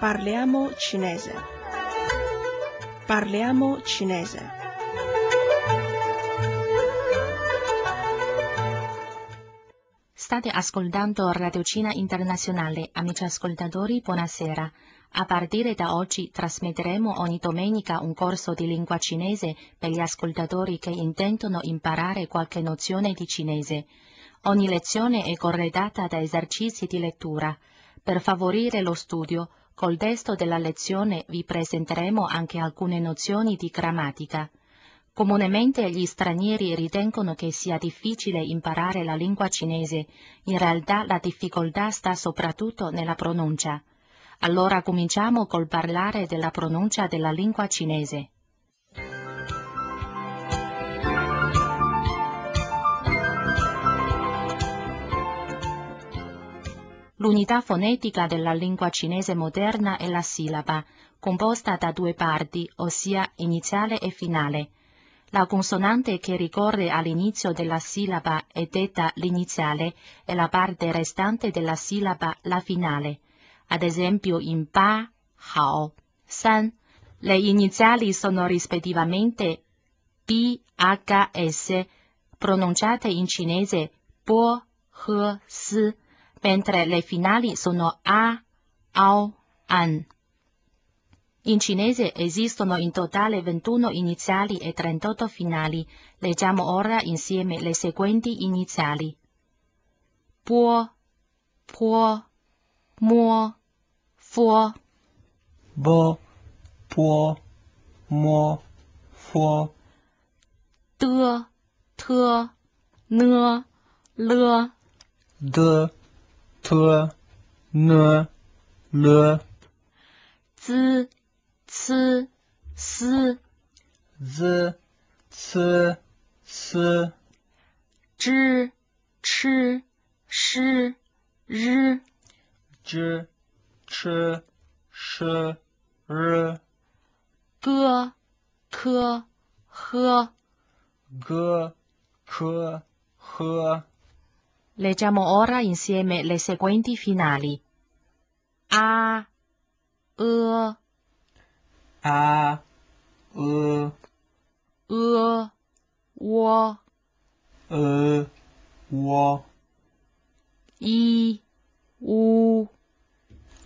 Parliamo cinese. Parliamo cinese. State ascoltando Radio Cina Internazionale, amici ascoltatori, buonasera. A partire da oggi trasmetteremo ogni domenica un corso di lingua cinese per gli ascoltatori che intendono imparare qualche nozione di cinese. Ogni lezione è corredata da esercizi di lettura. Per favorire lo studio, col testo della lezione vi presenteremo anche alcune nozioni di grammatica. Comunemente gli stranieri ritengono che sia difficile imparare la lingua cinese, in realtà la difficoltà sta soprattutto nella pronuncia. Allora cominciamo col parlare della pronuncia della lingua cinese. L'unità fonetica della lingua cinese moderna è la sillaba, composta da due parti, ossia iniziale e finale. La consonante che ricorre all'inizio della sillaba è detta l'iniziale e la parte restante della sillaba la finale. Ad esempio in Pa, Hao, San, le iniziali sono rispettivamente B, H, S, pronunciate in cinese Po, He, S, mentre le finali sono A, Ao, An. In cinese esistono in totale 21 iniziali e 38 finali. Leggiamo ora insieme le seguenti iniziali. Può, può, muo, fuo, bo, può, mo, fuo, de, te, ne, le, de, te, ne, le, zi, ci, si, z, c, s, zhi, chi, shi, ri, j, ch, sh, r, ge, ke, he. g, k, h, Leggiamo ora insieme le seguenti finali. A, E, a, e, E, Wo, e, wo, I, U,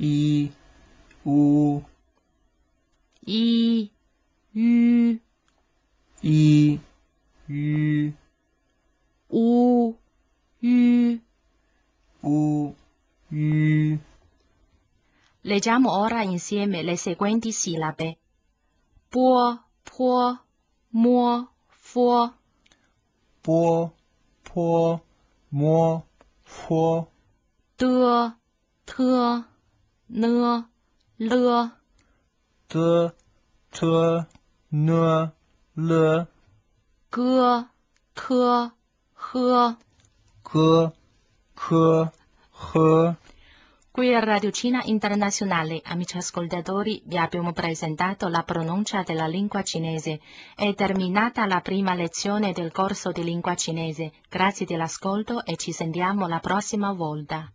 i, u, I, Ü, i, u, U, Ü. u, u, Leggiamo ora insieme le seguenti sillabe. Bo, po, mo, fo, bo, po, mo, fo, de, te, ne, le, de, te, ne, le, ge, ke, he. Qui a Radio Cina Internazionale, amici ascoltatori, vi abbiamo presentato la pronuncia della lingua cinese. È terminata la prima lezione del corso di lingua cinese. Grazie dell'ascolto e ci sentiamo la prossima volta.